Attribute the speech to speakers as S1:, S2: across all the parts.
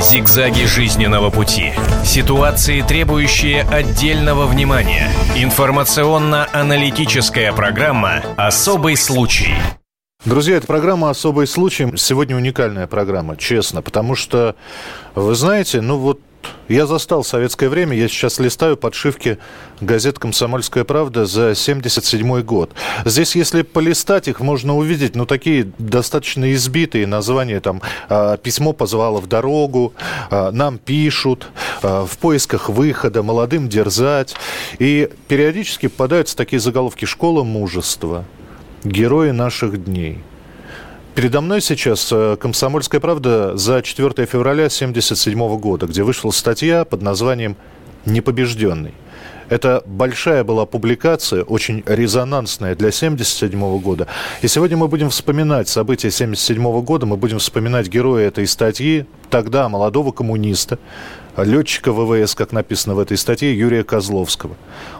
S1: Зигзаги жизненного пути. Ситуации, требующие отдельного внимания. Информационно-аналитическая программа «Особый случай».
S2: Друзья, это программа «Особый случай». Сегодня уникальная программа, честно, потому что, вы знаете, ну вот я застал советское время, я сейчас листаю подшивки газет «Комсомольская правда» за 77 год. Здесь, если полистать их, можно увидеть, ну, такие достаточно избитые названия, там, а, «Письмо позвало в дорогу», а, «Нам пишут», а, «В поисках выхода», «Молодым дерзать». И периодически попадаются такие заголовки «Школа мужества», «Герои наших дней». Передо мной сейчас э, «Комсомольская правда» за 4 февраля 1977 года, где вышла статья под названием «Непобежденный». Это большая была публикация, очень резонансная для 1977 года. И сегодня мы будем вспоминать события 1977 года, мы будем вспоминать героя этой статьи, тогда молодого коммуниста, летчика ВВС, как написано в этой статье, Юрия Козловского.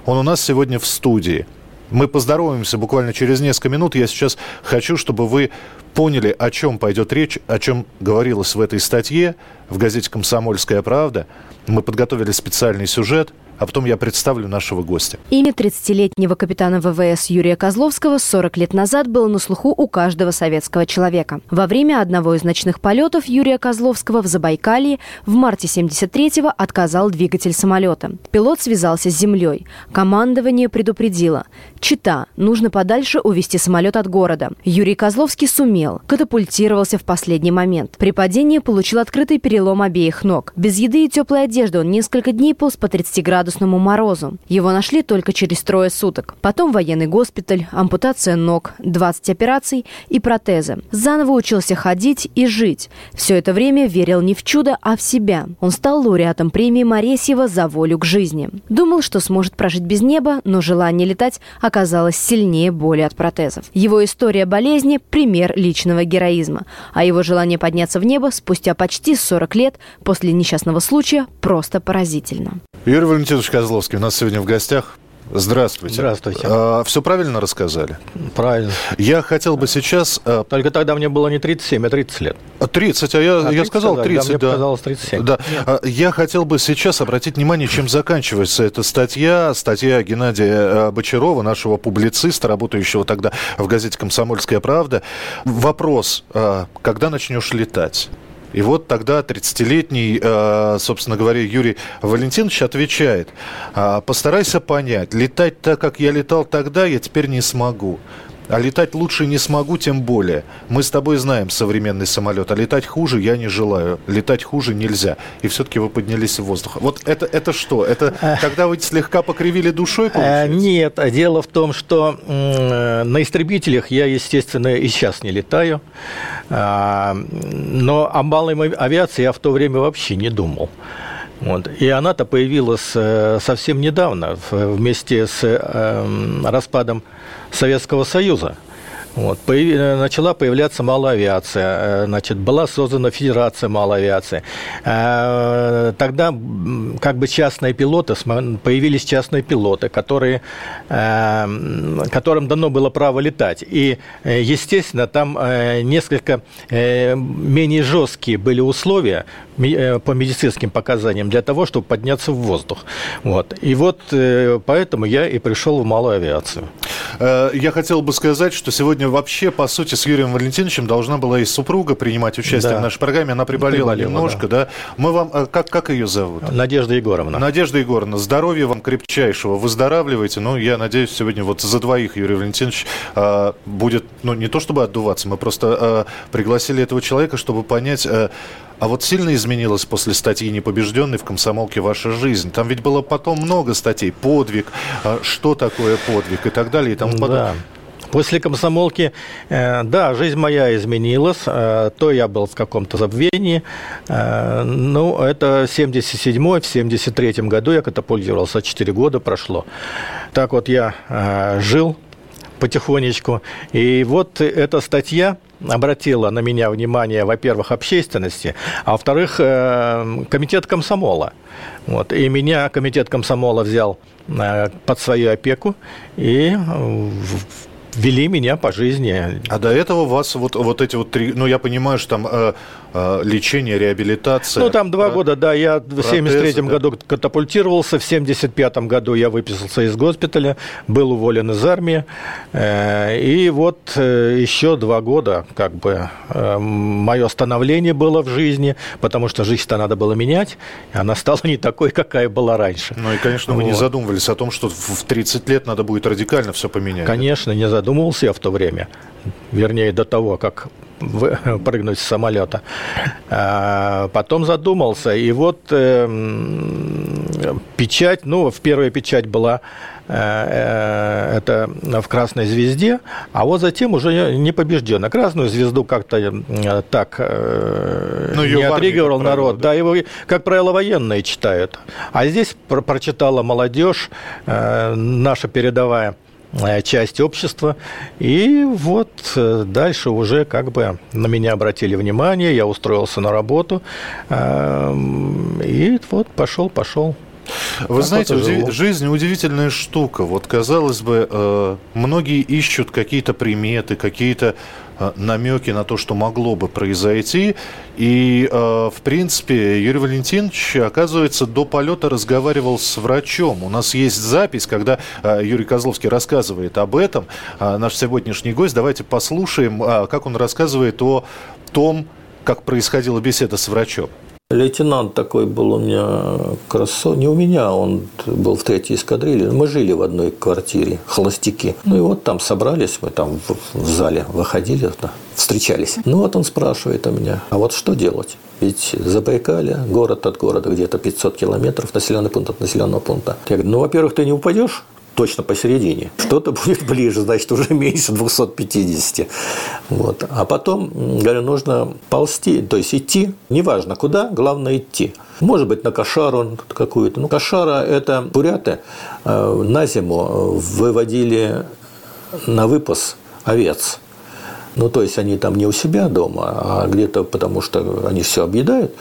S2: Он у нас сегодня в студии – мы поздороваемся буквально через несколько минут. Я сейчас хочу, чтобы вы поняли, о чем пойдет речь, о чем говорилось в этой статье в газете «Комсомольская правда». Мы подготовили специальный сюжет – а потом я представлю нашего гостя.
S3: Имя 30-летнего капитана ВВС Юрия Козловского 40 лет назад было на слуху у каждого советского человека. Во время одного из ночных полетов Юрия Козловского в Забайкалье в марте 73-го отказал двигатель самолета. Пилот связался с землей. Командование предупредило. Чита, нужно подальше увести самолет от города. Юрий Козловский сумел, катапультировался в последний момент. При падении получил открытый перелом обеих ног. Без еды и теплой одежды он несколько дней полз по 30 градусам градусному морозу. Его нашли только через трое суток. Потом военный госпиталь, ампутация ног, 20 операций и протезы. Заново учился ходить и жить. Все это время верил не в чудо, а в себя. Он стал лауреатом премии Моресьева за волю к жизни. Думал, что сможет прожить без неба, но желание летать оказалось сильнее боли от протезов. Его история болезни – пример личного героизма, а его желание подняться в небо спустя почти 40 лет после несчастного случая просто поразительно.
S2: Юрий Валентинович Козловский у нас сегодня в гостях. Здравствуйте.
S4: Здравствуйте.
S2: А, все правильно рассказали?
S4: Правильно.
S2: Я хотел бы сейчас...
S4: А... Только тогда мне было не 37, а 30 лет.
S2: 30, а я, а 30, я сказал 30, да. Мне
S4: да. показалось 37.
S2: Да. А, я хотел бы сейчас обратить внимание, чем заканчивается эта статья. Статья Геннадия а, Бочарова, нашего публициста, работающего тогда в газете «Комсомольская правда». Вопрос, а, когда начнешь летать? И вот тогда 30-летний, э, собственно говоря, Юрий Валентинович отвечает, «А, постарайся понять, летать так, как я летал тогда, я теперь не смогу. А летать лучше не смогу, тем более. Мы с тобой знаем современный самолет, а летать хуже я не желаю. Летать хуже нельзя. И все-таки вы поднялись в воздух. Вот это, это что? Это когда вы слегка покривили душой, э, получается?
S4: Нет, дело в том, что на истребителях я, естественно, и сейчас не летаю. А, но о малой авиации я в то время вообще не думал. Вот. И она-то появилась э, совсем недавно, вместе с эм, распадом Советского Союза. Вот. Появ... Начала появляться малая авиация, э, значит, была создана Федерация малой авиации. Э, тогда как бы частные пилоты, появились частные пилоты, которые, э, которым дано было право летать. И, естественно, там несколько менее жесткие были условия по медицинским показаниям для того, чтобы подняться в воздух. Вот. И вот поэтому я и пришел в малую авиацию.
S2: Я хотел бы сказать, что сегодня вообще, по сути, с Юрием Валентиновичем должна была и супруга принимать участие да. в нашей программе. Она приболела, приболела немножко, да. да. Мы вам... Э, как, как ее зовут?
S4: Надежда Егоровна.
S2: Надежда Егоровна, здоровья вам крепчайшего. Выздоравливайте. Ну, я надеюсь, сегодня вот за двоих Юрий Валентинович э, будет, ну, не то чтобы отдуваться, мы просто э, пригласили этого человека, чтобы понять... Э, а вот сильно изменилась после статьи «Непобежденный» в «Комсомолке» ваша жизнь? Там ведь было потом много статей. Подвиг, э, что такое подвиг и так далее и тому подобное. Да.
S4: После комсомолки, э, да, жизнь моя изменилась. Э, то я был в каком-то забвении. Э, ну, это 77-й, в 73-м году я катапультировался, 4 года прошло. Так вот я жил потихонечку. И вот эта статья обратила на меня внимание, во-первых, общественности, а во-вторых, комитет комсомола. Вот. И меня комитет комсомола взял под свою опеку и вели меня по жизни.
S2: А до этого у вас вот, вот эти вот три... Ну, я понимаю, что там э, э, лечение, реабилитация...
S4: Ну, там два про... года, да. Я в 73 да? году катапультировался, в 75 году я выписался из госпиталя, был уволен из армии. Э, и вот э, еще два года, как бы, э, мое становление было в жизни, потому что жизнь-то надо было менять, и она стала не такой, какая была раньше.
S2: Ну, и, конечно, вы вот. не задумывались о том, что в 30 лет надо будет радикально все поменять.
S4: Конечно, не задумывался я в то время. Вернее, до того, как прыгнуть с самолета. А, потом задумался, и вот э, печать, ну, в первая печать была э, э, это в Красной Звезде, а вот затем уже не побежден. Красную Звезду как-то так ну, не отреагировал народ. Да? да, его, как правило, военные читают. А здесь прочитала молодежь, наша передовая Э, часть общества. И вот э, дальше уже как бы на меня обратили внимание, я устроился на работу, эм, и вот пошел, пошел.
S2: Вы знаете, удив... жизнь удивительная штука. Вот, казалось бы, э, многие ищут какие-то приметы, какие-то Э, намеки на то, что могло бы произойти. И, э, в принципе, Юрий Валентинович, оказывается, до полета разговаривал с врачом. У нас есть запись, когда э, Юрий Козловский рассказывает об этом. Наш сегодняшний гость. Давайте послушаем, как он рассказывает о том, как происходила беседа с врачом.
S5: Лейтенант такой был у меня красот. Не у меня, он был в третьей эскадрилье. Мы жили в одной квартире, холостяки. Ну и вот там собрались, мы там в, в зале выходили, встречались. Ну вот он спрашивает у меня, а вот что делать? Ведь Забайкалье, город от города, где-то 500 километров, населенный пункт от населенного пункта. Я говорю, ну, во-первых, ты не упадешь, точно посередине. Что-то будет ближе, значит, уже меньше 250. Вот. А потом, говорю, нужно ползти, то есть идти, неважно куда, главное идти. Может быть, на кошару какую-то. Ну, кошара – это буряты э, на зиму выводили на выпас овец. Ну, то есть, они там не у себя дома, а где-то потому, что они все объедают.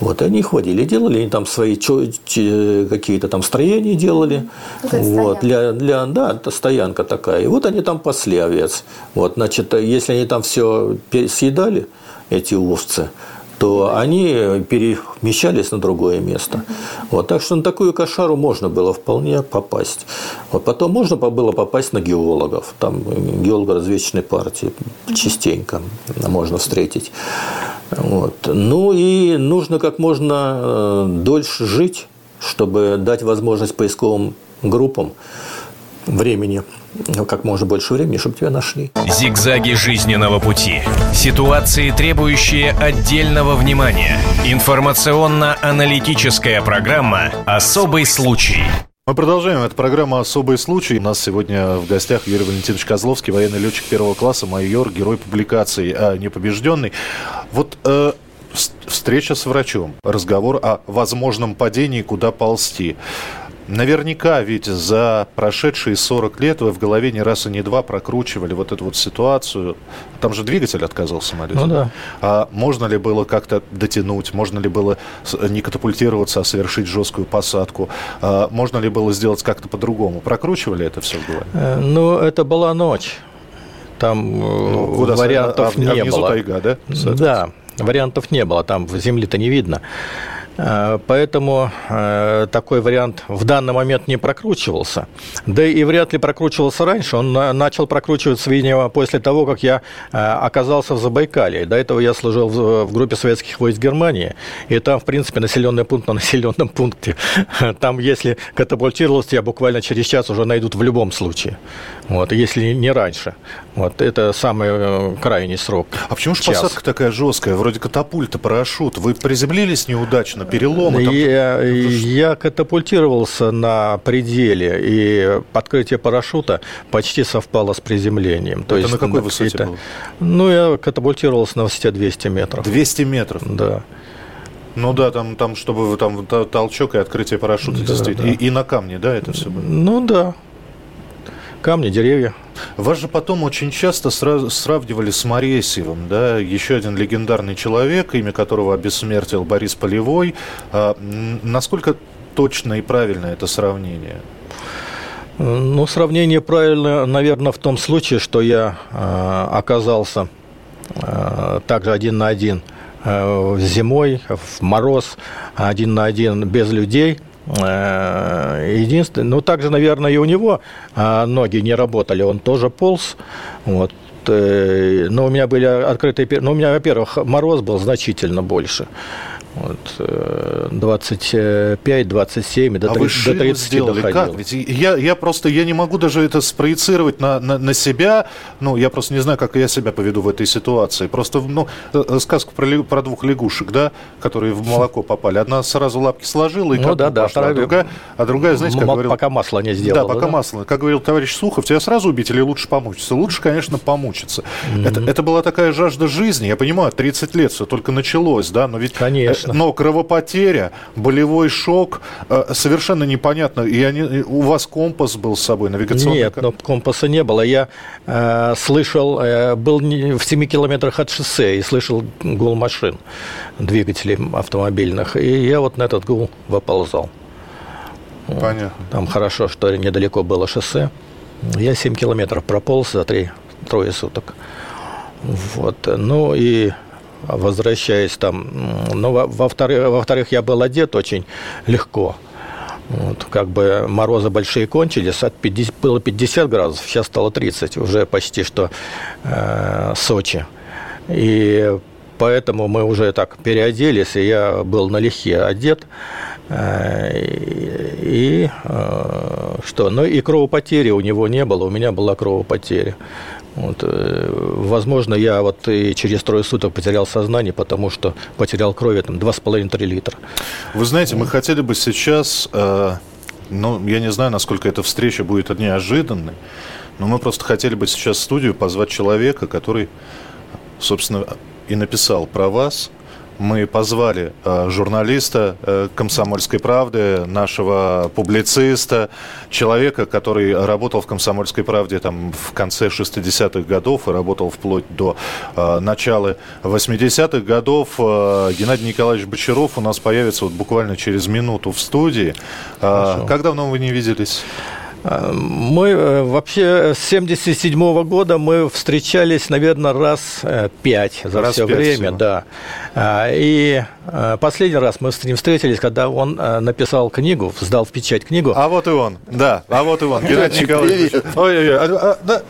S5: Вот, и они их водили, делали, они там свои какие-то там строения делали. Это вот, для, для, да, это стоянка такая. И вот они там пасли овец. Вот, значит, если они там все съедали, эти овцы, то они перемещались на другое место. Вот, так что на такую кошару можно было вполне попасть. Вот, потом можно было попасть на геологов. Там геолого-разведочной партии частенько можно встретить. Вот. Ну и нужно как можно э, дольше жить, чтобы дать возможность поисковым группам времени как можно больше времени, чтобы тебя нашли.
S1: Зигзаги жизненного пути. Ситуации, требующие отдельного внимания. Информационно-аналитическая программа «Особый случай».
S2: Мы продолжаем. Это программа «Особый случай». У нас сегодня в гостях Юрий Валентинович Козловский, военный летчик первого класса, майор, герой публикации а, «Непобежденный». Вот э, встреча с врачом, разговор о возможном падении, куда ползти. Наверняка ведь за прошедшие 40 лет вы в голове не раз и не два прокручивали вот эту вот ситуацию. Там же двигатель отказал самолет.
S4: Ну да.
S2: А можно ли было как-то дотянуть? Можно ли было не катапультироваться, а совершить жесткую посадку? А можно ли было сделать как-то по-другому? Прокручивали это все в голове?
S4: Э, ну, это была ночь. Там э, ну, куда вариантов а, не а было.
S2: тайга, да?
S4: Да, вариантов не было. Там земли-то не видно. Э, поэтому э, такой вариант в данный момент не прокручивался. Да и вряд ли прокручивался раньше. Он начал прокручиваться, видимо, после того, как я э, оказался в Забайкале. До этого я служил в группе советских войск Германии. И там, в принципе, населенный пункт на населенном пункте. Там, если катапультировался, тебя буквально через час уже найдут в любом случае. Вот, если не раньше. Вот, это самый крайний срок.
S2: А почему же посадка такая жесткая? Вроде катапульта, парашют. Вы приземлились неудачно? переломы? Там...
S4: Я, я катапультировался на пределе, и подкрытие парашюта почти совпало с приземлением.
S2: То Это есть на какой на высоте было?
S4: Ну, я катапультировался на высоте 200 метров.
S2: 200 метров?
S4: Да.
S2: Ну да, там, там чтобы там толчок и открытие парашюта да, действительно. Да. И, и на камне, да, это все было?
S4: Ну да. Камни, деревья.
S2: Вас же потом очень часто сравнивали с Моресьевым, да, еще один легендарный человек, имя которого обессмертил Борис Полевой. А, насколько точно и правильно это сравнение?
S4: Ну, сравнение правильно, наверное, в том случае, что я э, оказался э, также один на один э, зимой, в мороз, один на один без людей. Э, единственное, ну, также, наверное, и у него э, ноги не работали, он тоже полз. Вот. Э, но у меня были открытые... Ну, у меня, во-первых, мороз был значительно больше. Вот, 25, 27, до,
S2: а 30, вы до 30 сделали доходил. как? Ведь я, я просто я не могу даже это спроецировать на, на, на себя. Ну, я просто не знаю, как я себя поведу в этой ситуации. Просто, ну, э, э, сказку про, про двух лягушек, да, которые в молоко попали. Одна сразу лапки сложила и ну, да, да, пошла, а другая, а другая, знаете, как говорил...
S4: Пока масло не сделала.
S2: Да, пока да? масло. Как говорил товарищ Сухов, тебя сразу убить или лучше помучиться? Лучше, конечно, помучиться. Mm-hmm. Это, это была такая жажда жизни. Я понимаю, 30 лет все только началось, да, но ведь...
S4: Конечно Конечно.
S2: Но кровопотеря, болевой шок, э, совершенно непонятно. И они, у вас компас был с собой, навигационный?
S4: Нет, но компаса не было. Я э, слышал, э, был в 7 километрах от шоссе и слышал гул машин, двигателей автомобильных. И я вот на этот гул выползал.
S2: Понятно.
S4: Там хорошо, что недалеко было шоссе. Я 7 километров прополз за 3 трое суток. Вот. Ну и возвращаясь там. Но во-вторых, во-вторых, я был одет очень легко. Вот, как бы морозы большие кончились, от 50, было 50 градусов, сейчас стало 30, уже почти что э, Сочи. И поэтому мы уже так переоделись, и я был налегке одет. Э, и, э, что? Ну и кровопотери у него не было, у меня была кровопотеря. Вот, э, возможно, я вот и через трое суток потерял сознание, потому что потерял крови там 2,5-3 литра.
S2: Вы знаете, мы хотели бы сейчас, э, ну, я не знаю, насколько эта встреча будет неожиданной, но мы просто хотели бы сейчас в студию позвать человека, который, собственно, и написал про вас – мы позвали э, журналиста э, «Комсомольской правды», нашего публициста, человека, который работал в «Комсомольской правде» там, в конце 60-х годов и работал вплоть до э, начала 80-х годов. Геннадий Николаевич Бочаров у нас появится вот буквально через минуту в студии. Хорошо. Как давно вы не виделись?
S4: Мы э, вообще с 77 года мы встречались, наверное, раз э, пять за раз все время, всего. да. А, и э, последний раз мы с ним встретились, когда он написал книгу, сдал в печать книгу.
S2: А вот и он, да, а вот и он, Геннадий Николаевич.
S6: Ой-ой-ой, а, а, да.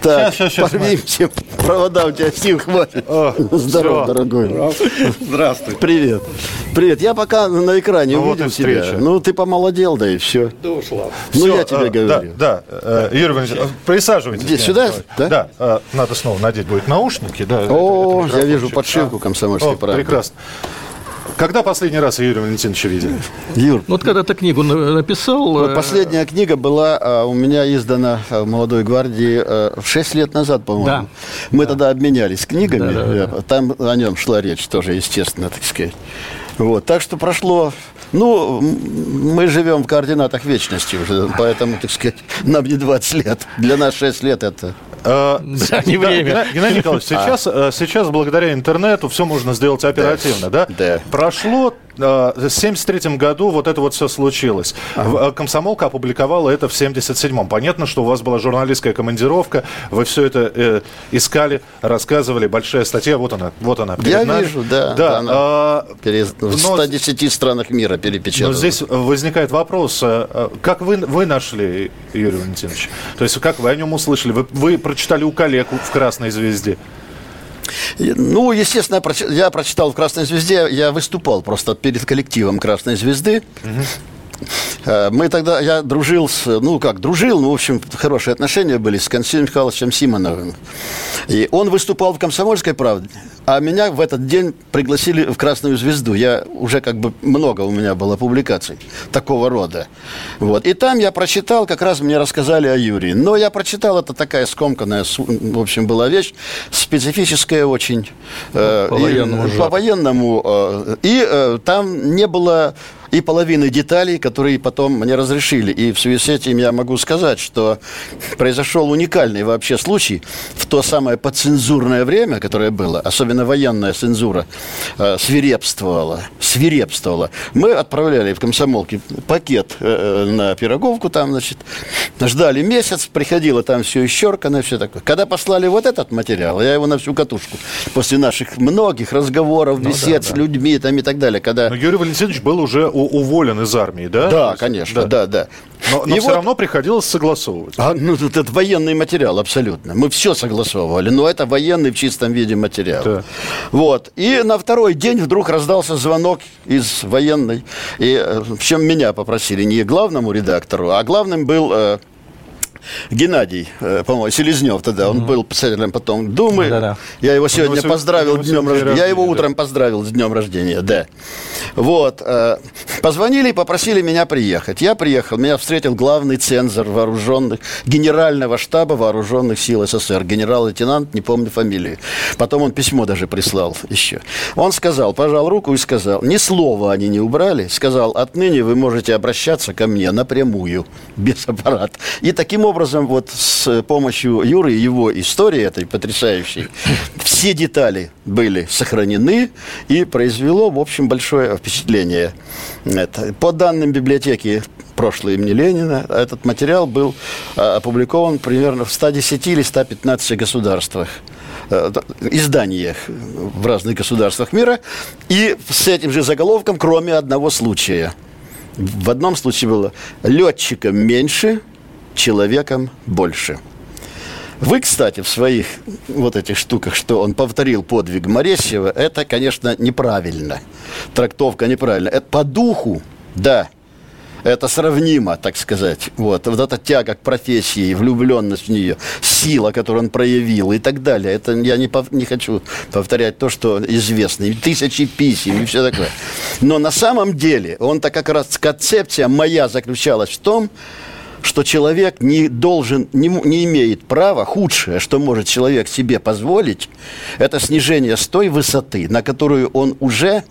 S6: Так, сейчас, сейчас, сейчас. провода у тебя сил хватит. О, Здорово, все. дорогой.
S2: Здравствуй.
S6: Привет. Привет, я пока на экране ну, увидел вот тебя. Ну, ты помолодел, да и все. Да ушла. Ну, все, я тебе тебе говорю.
S2: Да, да. Э, Юрий Валентинович, присаживайтесь.
S6: Где, сюда?
S2: Да? Да. Э, надо снова надеть будет наушники. Да,
S6: О, это, это я вижу подшивку комсомольской правды.
S2: Прекрасно. Когда последний раз Юрия Валентиновича видели?
S4: Юр. Вот когда ты книгу написал... Вот
S6: э, последняя книга была у меня издана в «Молодой гвардии» в 6 лет назад, по-моему. Да. Мы да. тогда обменялись книгами. Да, да, да. Там о нем шла речь тоже, естественно, так сказать. Вот. Так что прошло ну, мы живем в координатах вечности уже, поэтому, так сказать, нам не 20 лет. Для нас 6 лет это
S2: да, не время. Геннадий Николаевич, сейчас, а. сейчас благодаря интернету все можно сделать оперативно, да?
S6: Да.
S2: Прошло в 1973 году вот это вот все случилось. Ага. Комсомолка опубликовала это в 1977. Понятно, что у вас была журналистская командировка, вы все это э, искали, рассказывали, большая статья, вот она, вот она.
S6: Я нами. вижу, да. да она а, перед, в 110 но, странах мира перепечатана.
S2: Но здесь возникает вопрос, э, э, как вы, вы нашли Юрий Валентинович? То есть как вы о нем услышали? Вы, вы прочитали у коллег в «Красной звезде»?
S6: Ну, естественно, я прочитал в «Красной звезде», я выступал просто перед коллективом «Красной звезды». Э, мы тогда, я дружил с, ну как, дружил, ну, в общем, хорошие отношения были с Константином Михайловичем Симоновым. И он выступал в «Комсомольской правде», а меня в этот день пригласили в «Красную звезду». Я уже как бы много у меня было публикаций такого рода. Вот. И там я прочитал, как раз мне рассказали о Юрии. Но я прочитал, это такая скомканная, в общем, была вещь, специфическая очень.
S4: Э, по-военному.
S6: И, по-военному. Э, и э, там не было и половины деталей, которые потом мне разрешили. И в связи с этим я могу сказать, что произошел уникальный вообще случай в то самое подцензурное время, которое было, особенно особенно военная цензура, э, свирепствовала, свирепствовала. Мы отправляли в комсомолке пакет э, на пироговку там, значит, ждали месяц, приходило там все исчеркано, все такое. Когда послали вот этот материал, я его на всю катушку, после наших многих разговоров, ну, бесед да, с людьми там и так далее, когда...
S2: Но Юрий Валентинович был уже уволен из армии, да?
S6: Да, конечно, да, да. да.
S2: Но, но все вот... равно приходилось согласовывать.
S6: А, ну, это, это военный материал, абсолютно. Мы все согласовывали, но это военный в чистом виде материал. Да. Вот. И на второй день вдруг раздался звонок из военной. И э, в чем меня попросили не главному редактору, а главным был э, Геннадий, э, по-моему, Селезнев тогда, он был председателем потом Думы. Да-да. Я его сегодня его поздравил с днем рождения. Я его утром поздравил с днем рождения, да. Вот. Э, позвонили и попросили меня приехать. Я приехал, меня встретил главный цензор вооруженных, генерального штаба вооруженных сил СССР, генерал-лейтенант, не помню фамилии. Потом он письмо даже прислал еще. Он сказал, пожал руку и сказал, ни слова они не убрали, сказал, отныне вы можете обращаться ко мне напрямую, без аппарата. И таким образом образом, вот с помощью Юры и его истории этой потрясающей, все детали были сохранены и произвело, в общем, большое впечатление. Это. По данным библиотеки прошлой имени Ленина, этот материал был а, опубликован примерно в 110 или 115 государствах э, изданиях в разных государствах мира и с этим же заголовком, кроме одного случая. В одном случае было летчикам меньше – человеком больше. Вы, кстати, в своих вот этих штуках, что он повторил подвиг Моресьева, это, конечно, неправильно. Трактовка неправильная. Это по духу, да, это сравнимо, так сказать. Вот, вот эта тяга к профессии, влюбленность в нее, сила, которую он проявил и так далее. Это я не, пов, не хочу повторять то, что известно. И тысячи писем и все такое. Но на самом деле, он-то как раз концепция моя заключалась в том, что человек не должен, не, не имеет права, худшее, что может человек себе позволить, это снижение с той высоты, на которую он уже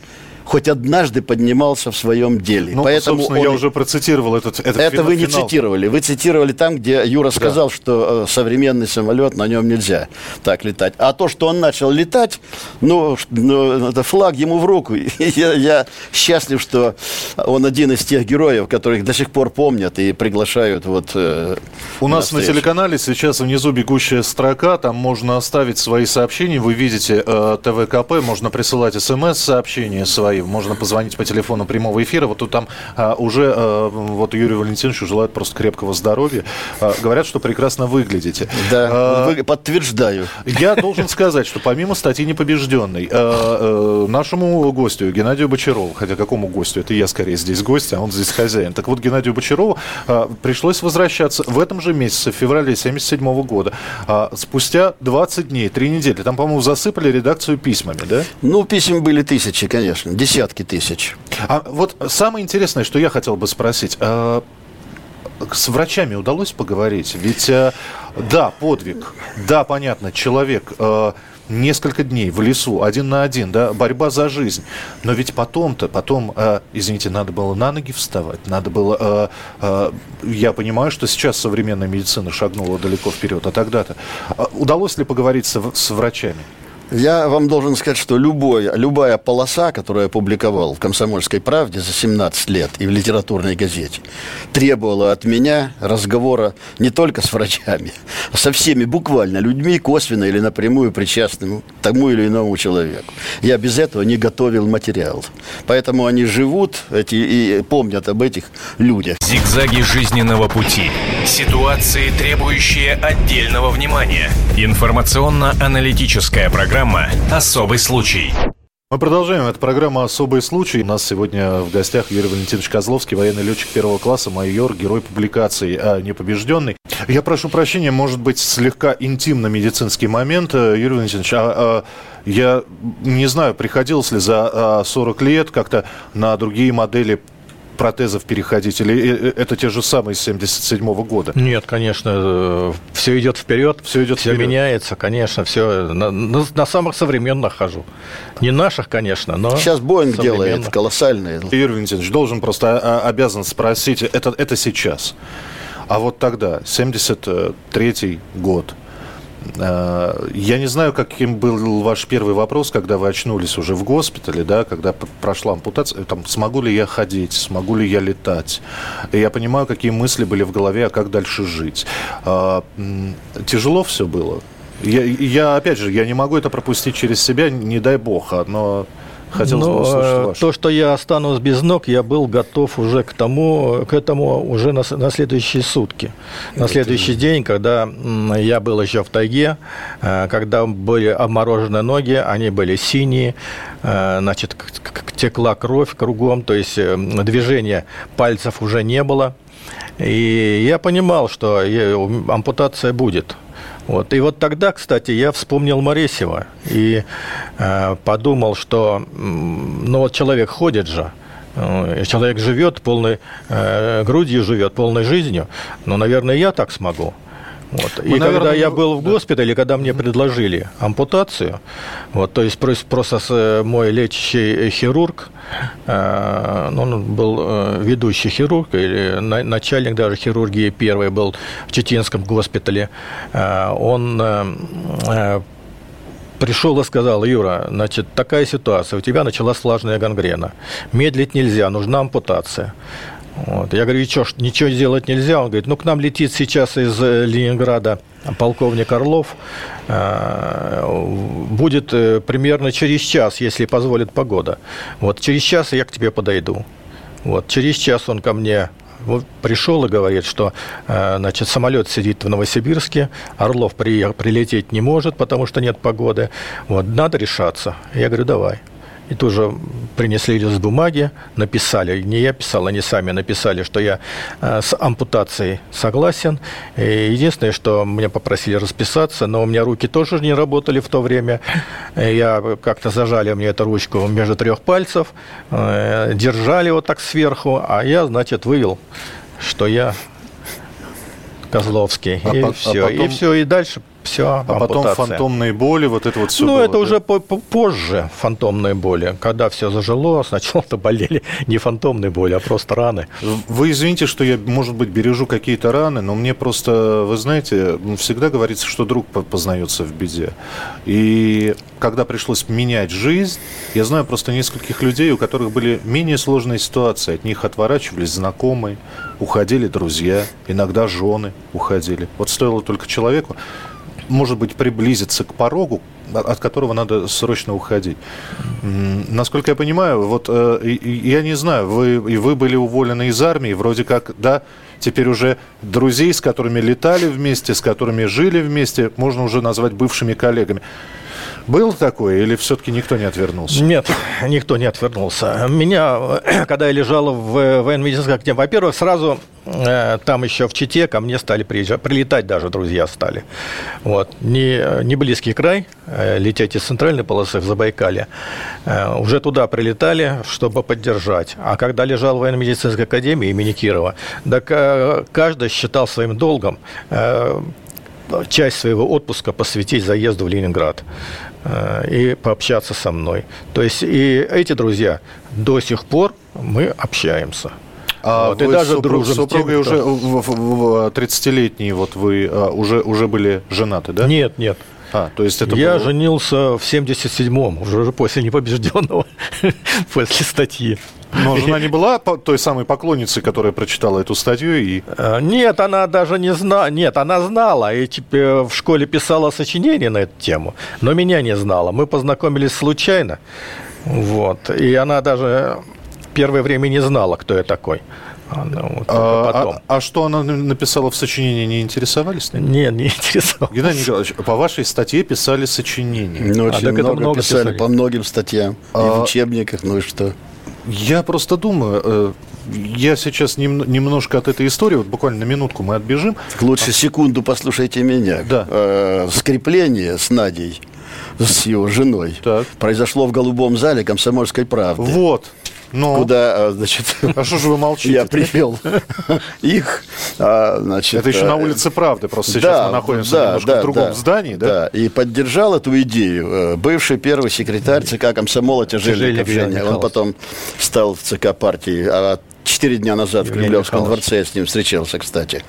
S6: хоть однажды поднимался в своем деле.
S2: Ну, Поэтому собственно, он... я уже процитировал этот, этот
S6: Это финал. вы не цитировали. Вы цитировали там, где Юра сказал, да. что э, современный самолет, на нем нельзя так летать. А то, что он начал летать, ну, ну это флаг ему в руку. я, я счастлив, что он один из тех героев, которых до сих пор помнят и приглашают вот
S2: э, У на нас встречу. на телеканале сейчас внизу бегущая строка, там можно оставить свои сообщения. Вы видите э, ТВКП, можно присылать смс-сообщения свои свои. Можно позвонить по телефону прямого эфира. Вот тут там а, уже а, вот Юрию Валентиновичу желают просто крепкого здоровья. А, говорят, что прекрасно выглядите.
S6: Да, а, вы, подтверждаю.
S2: Я должен сказать, что помимо статьи «Непобежденный», а, а, нашему гостю Геннадию Бочарову, хотя какому гостю? Это я скорее здесь гость, а он здесь хозяин. Так вот, Геннадию Бочарову а, пришлось возвращаться в этом же месяце, в феврале 1977 года, а, спустя 20 дней, 3 недели. Там, по-моему, засыпали редакцию письмами, да?
S6: Ну, писем были тысячи, конечно десятки тысяч.
S2: А вот самое интересное, что я хотел бы спросить. А с врачами удалось поговорить? Ведь, э, да, подвиг, да, понятно, человек э, несколько дней в лесу, один на один, да, борьба за жизнь. Но ведь потом-то, потом, э, извините, надо было на ноги вставать, надо было... Я понимаю, что сейчас современная медицина шагнула далеко вперед, а тогда-то... Удалось ли поговорить с врачами?
S6: Я вам должен сказать, что любой, любая полоса, которую я публиковал в «Комсомольской правде» за 17 лет и в литературной газете, требовала от меня разговора не только с врачами, а со всеми буквально людьми, косвенно или напрямую причастными к тому или иному человеку. Я без этого не готовил материал. Поэтому они живут эти, и помнят об этих людях.
S1: Зигзаги жизненного пути. Ситуации, требующие отдельного внимания. Информационно-аналитическая программа Программа «Особый случай».
S2: Мы продолжаем. Это программа «Особый случай». У нас сегодня в гостях Юрий Валентинович Козловский, военный летчик первого класса, майор, герой публикации а «Непобежденный». Я прошу прощения, может быть, слегка интимно-медицинский момент. Юрий Валентинович, а, а, я не знаю, приходилось ли за 40 а, лет как-то на другие модели протезов переходить? Или э, э, это те же самые с 77 года?
S4: Нет, конечно, э, все идет вперед, все идет все вперед. меняется, конечно, все на, на, на самых современных хожу. Не наших, конечно, но
S6: Сейчас Боинг делает колоссальные.
S2: Юрий Валентинович, должен просто а, а, обязан спросить, это, это сейчас. А вот тогда, 73 год, я не знаю, каким был ваш первый вопрос, когда вы очнулись уже в госпитале, да, когда прошла ампутация, там, смогу ли я ходить, смогу ли я летать. И я понимаю, какие мысли были в голове, а как дальше жить. А, тяжело все было? Я, я, опять же, я не могу это пропустить через себя, не дай бог, но Хотелось
S4: Но,
S2: бы услышать
S4: э,
S2: ваше.
S4: То, что я останусь без ног, я был готов уже к тому, к этому уже на, на следующие сутки. На следующий день, когда я был еще в тайге, э, когда были обморожены ноги, они были синие, э, значит, текла кровь кругом, то есть движения пальцев уже не было. И я понимал, что ампутация будет. Вот. И вот тогда, кстати, я вспомнил Моресева и э, подумал, что ну вот человек ходит же, э, человек живет полной э, грудью, живет полной жизнью, но, наверное, я так смогу. Вот. и наверное, когда я был в госпитале, когда мне предложили ампутацию, вот, то есть просто э, мой лечащий хирург, э, ну, он был э, ведущий хирург, или начальник даже хирургии первый был в Чеченском госпитале, он пришел и сказал, Юра, значит, такая ситуация, у тебя началась влажная гангрена, медлить нельзя, нужна ампутация. Вот. Я говорю, и что, ничего сделать нельзя? Он говорит, ну, к нам летит сейчас из э, Ленинграда полковник Орлов. Э, будет э, примерно через час, если позволит погода. Вот через час я к тебе подойду. Вот через час он ко мне пришел и говорит, что значит, самолет сидит в Новосибирске, Орлов при, прилететь не может, потому что нет погоды. Вот, надо решаться. Я говорю, давай. И тоже принесли лист бумаги, написали, не я писал, они сами написали, что я э, с ампутацией согласен. И единственное, что меня попросили расписаться, но у меня руки тоже не работали в то время. Я как-то зажали мне эту ручку между трех пальцев, э, держали вот так сверху, а я, значит, вывел, что я Козловский. А и по, все. А потом... И все, и дальше все,
S2: А ампутация. потом фантомные боли, вот это вот все
S4: Ну,
S2: было,
S4: это да? уже позже фантомные боли. Когда все зажило, сначала-то болели не фантомные боли, а просто раны.
S2: Вы извините, что я, может быть, бережу какие-то раны, но мне просто, вы знаете, всегда говорится, что друг познается в беде. И когда пришлось менять жизнь, я знаю просто нескольких людей, у которых были менее сложные ситуации. От них отворачивались знакомые, уходили друзья, иногда жены уходили. Вот стоило только человеку может быть, приблизиться к порогу, от которого надо срочно уходить. Насколько я понимаю, вот э, я не знаю, вы, и вы были уволены из армии, вроде как, да, теперь уже друзей, с которыми летали вместе, с которыми жили вместе, можно уже назвать бывшими коллегами. Был такой или все-таки никто не отвернулся?
S4: Нет, никто не отвернулся. Меня, когда я лежал в военно-медицинском академии, во-первых, сразу э, там еще в Чите ко мне стали приезжать, прилетать даже друзья стали. Вот. Не, не близкий край, э, лететь из центральной полосы в Забайкале, э, уже туда прилетали, чтобы поддержать. А когда лежал в военно-медицинской академии имени Кирова, так каждый считал своим долгом часть своего отпуска посвятить заезду в Ленинград. Э, и пообщаться со мной. То есть и эти друзья до сих пор мы общаемся.
S2: А вот, вы и даже супруг, дружим супругой тем, уже 30-летней вот вы а, уже, уже были женаты, да?
S4: Нет, нет.
S2: А, то есть это
S4: Я было... женился в 77-м, уже после непобежденного, после статьи.
S2: Но жена не была той самой поклонницей, которая прочитала эту статью и...
S4: Э, нет, она даже не знала. Нет, она знала и в школе писала сочинение на эту тему, но меня не знала. Мы познакомились случайно. Вот. И она даже первое время не знала, кто я такой.
S2: Она вот а, потом. А, а что она написала в сочинении, не интересовались?
S4: Нет, не интересовались.
S2: Геннадий Николаевич, по вашей статье писали сочинения.
S6: Ну, очень а, много, много писали, писали по многим статьям. А, и в а учебниках, ну и что?
S2: Я просто думаю, э, я сейчас нем, немножко от этой истории, вот буквально на минутку мы отбежим.
S6: Лучше секунду послушайте меня.
S2: Да.
S6: Э, скрепление с Надей, с его женой, так. произошло в голубом зале комсомольской правды.
S2: Вот.
S6: Но... Куда, а, значит...
S2: А что же вы молчите?
S6: Я привел их,
S2: а, значит... Это еще на э, улице Правды, просто сейчас мы находимся немножко в другом да, здании, да? Да,
S6: и поддержал эту идею э, бывший первый секретарь ЦК комсомола Тяжельников Женя. Он потом стал в ЦК партии, а четыре дня назад в Кремлевском дворце я с ним встречался, кстати.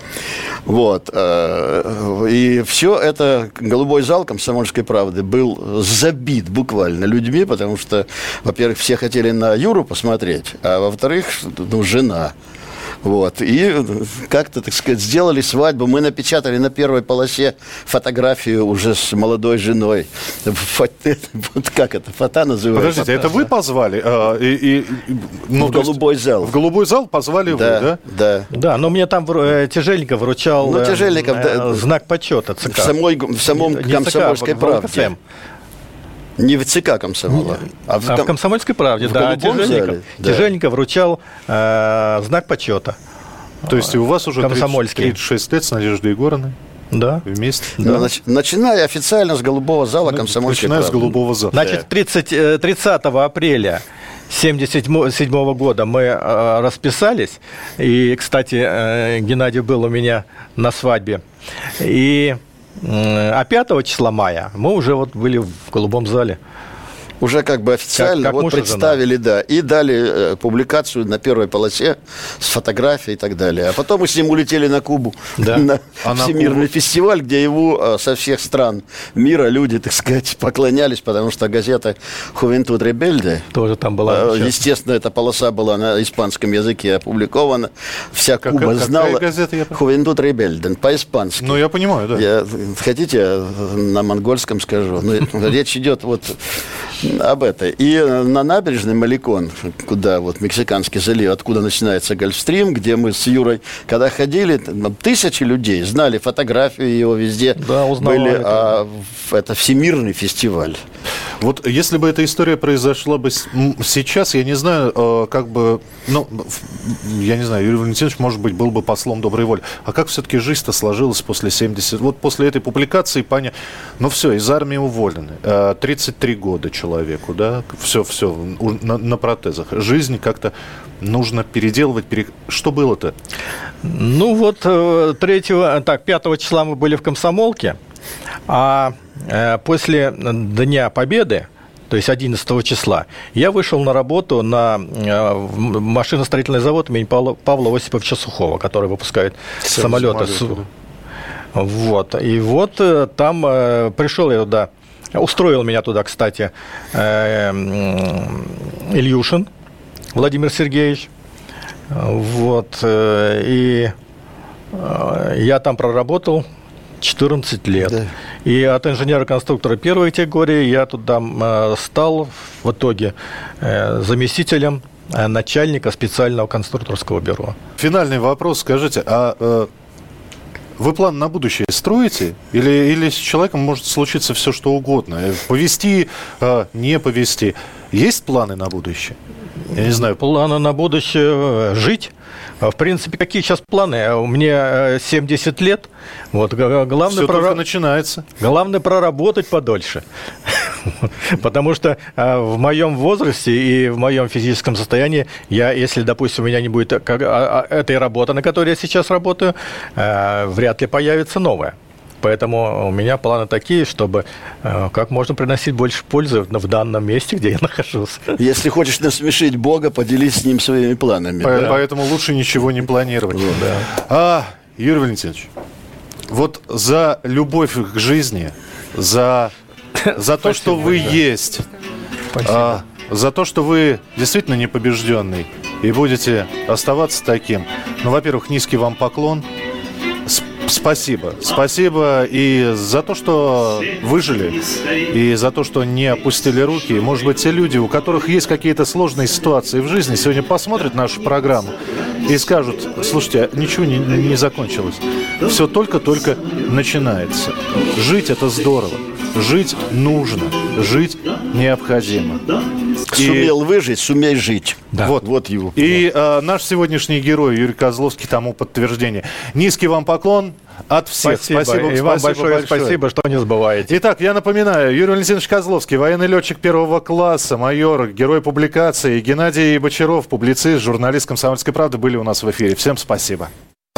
S6: Вот. э, И все это, голубой зал комсомольской правды был забит буквально людьми, потому что, во-первых, все хотели на Юру посмотреть, а во-вторых, ну, жена. Вот. И как-то, так сказать, сделали свадьбу. Мы напечатали на первой полосе фотографию уже с молодой женой. Фо- Вот как это? Фото называется?
S2: Подождите, это вы позвали? а, и, и- ну,
S6: В
S2: то есть
S6: голубой зал.
S2: В голубой зал позвали вы, да?
S6: Да, да.
S4: Да, но мне там э, Тяжельников вручал
S6: Ну,
S4: э,
S6: Тяжельников,
S4: э,
S6: да.
S4: знак почета ЦК.
S6: В, самой, в самом
S4: Не ЦК,
S6: комсомольской
S4: в
S6: правде. Не в ЦК комсомола, а в,
S4: А в
S6: ком-
S4: «Комсомольской правде»,
S6: в
S4: да, Тяжельников,
S6: да.
S4: Тяжельников вручал э, знак почета.
S2: То есть у вас уже 30
S4: Комсомольский.
S2: 36 лет с Надеждой Егоровной
S4: Да.
S2: вместе?
S6: Ну, нач- начиная официально с голубого зала комсомольской
S2: Начиная с
S6: правды.
S2: голубого зала.
S4: Значит, 30, э, 30 апреля 1977 года мы э, расписались. И, кстати, э, Геннадий был у меня на свадьбе. И э, а 5 числа мая мы уже вот были в голубом зале.
S6: Уже как бы официально
S4: Как- как
S6: вот представили, да, и дали э, публикацию на первой полосе с фотографией и так далее. А потом мы с ним улетели на Кубу,
S4: Да.
S6: на
S2: А на
S6: Всемирный
S2: Кубу?
S6: фестиваль, где его э, со всех стран мира люди, так сказать, поклонялись, потому что газета «Хувентуд Ребельде»
S4: Тоже там была.
S6: Э. Естественно, эта полоса была на испанском языке опубликована. Вся
S2: Какая-
S6: Куба
S2: какая
S6: знала.
S2: газета, я?
S6: Хувентуд Ребельден, по-испански.
S2: Ну, я понимаю, да.
S6: Я, хотите, я на монгольском скажу? Ну, речь идет вот об этой. И на набережной Маликон, куда вот Мексиканский залив, откуда начинается Гольфстрим, где мы с Юрой, когда ходили, там тысячи людей знали фотографии его везде.
S4: Да, узнавали,
S6: Были, а, это всемирный фестиваль.
S2: Вот если бы эта история произошла бы сейчас, я не знаю, э, как бы, ну, я не знаю, Юрий Валентинович, может быть, был бы послом доброй воли. А как все-таки жизнь-то сложилась после 70... Вот после этой публикации, Паня, ну все, из армии уволены. Э, 33 года человеку, да, все, все, на, на протезах. Жизнь как-то нужно переделывать. пере- Что было-то?
S4: Ну вот 3, так, 5 числа мы были в комсомолке, а э, после Дня Победы, то есть 11 числа, я вышел на работу на э, машиностроительный завод имени Павла, Павла Осиповича Сухого, который выпускает самолеты.
S2: самолеты,
S4: Вот. И вот э, там э, пришел я туда, устроил меня туда, кстати, э, Ильюшин Владимир Сергеевич. Вот. э, И э, я там проработал 14 лет.
S6: Да.
S4: И от инженера-конструктора первой категории я туда стал в итоге заместителем начальника специального конструкторского бюро.
S2: Финальный вопрос. Скажите, а вы план на будущее строите? Или, или с человеком может случиться все, что угодно? Э, Повести, э, не повести. Есть планы на будущее? Я не знаю.
S4: Планы на будущее э, жить. А, В принципе, какие сейчас планы? У меня э, 70 лет. Вот, главное,
S2: Все только
S4: прора-
S2: начинается.
S4: главное проработать подольше. Потому что э, в моем возрасте и в моем физическом состоянии, я, если, допустим, у меня не будет э, а- а- этой работы, на которой я сейчас работаю, э, вряд ли появится новая. Поэтому у меня планы такие, чтобы э, как можно приносить больше пользы в данном месте, где я нахожусь.
S6: Если хочешь насмешить Бога, поделись с ним своими планами.
S2: По-
S6: да.
S2: Поэтому лучше ничего не планировать. А, Юрий Валентинович, вот за любовь к жизни, за, за то, что вы есть, а, за то, что вы действительно непобежденный и будете оставаться таким. Ну, во-первых, низкий вам поклон. Спасибо. Спасибо и за то, что выжили, и за то, что не опустили руки. Может быть, те люди, у которых есть какие-то сложные ситуации в жизни, сегодня посмотрят нашу программу и скажут, слушайте, а ничего не, не закончилось. Все только-только начинается. Жить – это здорово. Жить нужно. Жить необходимо. И-
S6: Сумел выжить, сумей жить.
S2: Вот.
S6: Вот его.
S2: И э, наш сегодняшний герой Юрий Козловский тому подтверждение. Низкий вам поклон от всех.
S4: Спасибо. И вам большое, спасибо, что не забываете.
S2: Итак, я напоминаю, Юрий Валентинович Козловский, военный летчик первого класса, майор, герой публикации, Геннадий Бочаров, публицист, журналист «Комсомольской правды» были у нас в эфире. Всем спасибо.